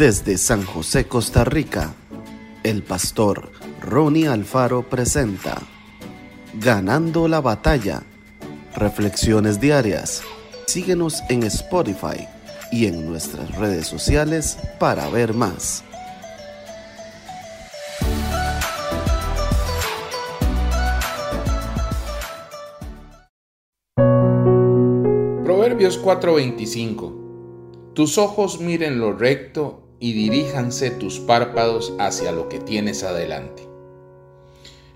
Desde San José, Costa Rica, el pastor Ronnie Alfaro presenta Ganando la batalla. Reflexiones diarias. Síguenos en Spotify y en nuestras redes sociales para ver más. Proverbios 4:25 Tus ojos miren lo recto y diríjanse tus párpados hacia lo que tienes adelante.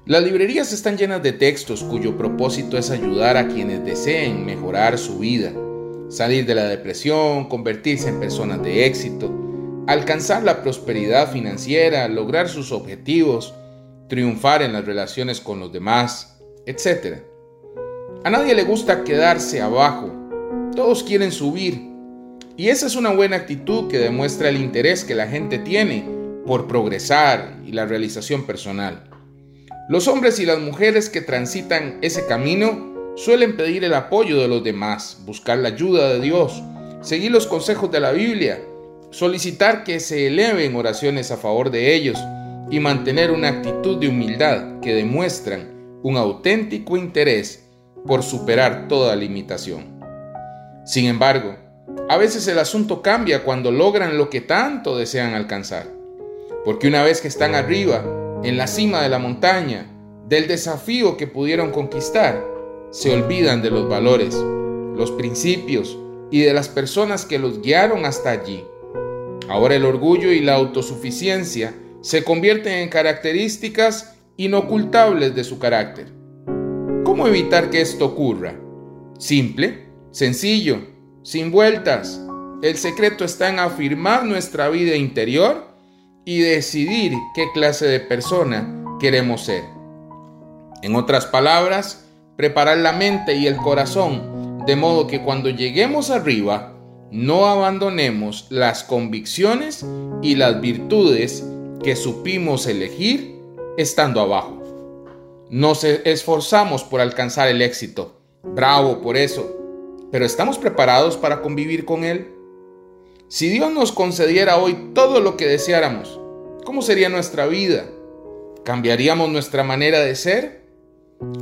Las librerías están llenas de textos cuyo propósito es ayudar a quienes deseen mejorar su vida, salir de la depresión, convertirse en personas de éxito, alcanzar la prosperidad financiera, lograr sus objetivos, triunfar en las relaciones con los demás, etc. A nadie le gusta quedarse abajo, todos quieren subir. Y esa es una buena actitud que demuestra el interés que la gente tiene por progresar y la realización personal. Los hombres y las mujeres que transitan ese camino suelen pedir el apoyo de los demás, buscar la ayuda de Dios, seguir los consejos de la Biblia, solicitar que se eleven oraciones a favor de ellos y mantener una actitud de humildad que demuestran un auténtico interés por superar toda limitación. Sin embargo, a veces el asunto cambia cuando logran lo que tanto desean alcanzar, porque una vez que están arriba, en la cima de la montaña, del desafío que pudieron conquistar, se olvidan de los valores, los principios y de las personas que los guiaron hasta allí. Ahora el orgullo y la autosuficiencia se convierten en características inocultables de su carácter. ¿Cómo evitar que esto ocurra? Simple, sencillo, sin vueltas. El secreto está en afirmar nuestra vida interior y decidir qué clase de persona queremos ser. En otras palabras, preparar la mente y el corazón, de modo que cuando lleguemos arriba, no abandonemos las convicciones y las virtudes que supimos elegir estando abajo. Nos esforzamos por alcanzar el éxito. Bravo por eso. Pero ¿estamos preparados para convivir con Él? Si Dios nos concediera hoy todo lo que deseáramos, ¿cómo sería nuestra vida? ¿Cambiaríamos nuestra manera de ser?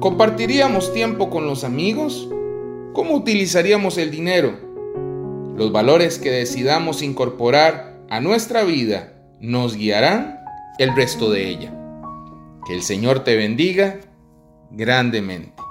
¿Compartiríamos tiempo con los amigos? ¿Cómo utilizaríamos el dinero? Los valores que decidamos incorporar a nuestra vida nos guiarán el resto de ella. Que el Señor te bendiga grandemente.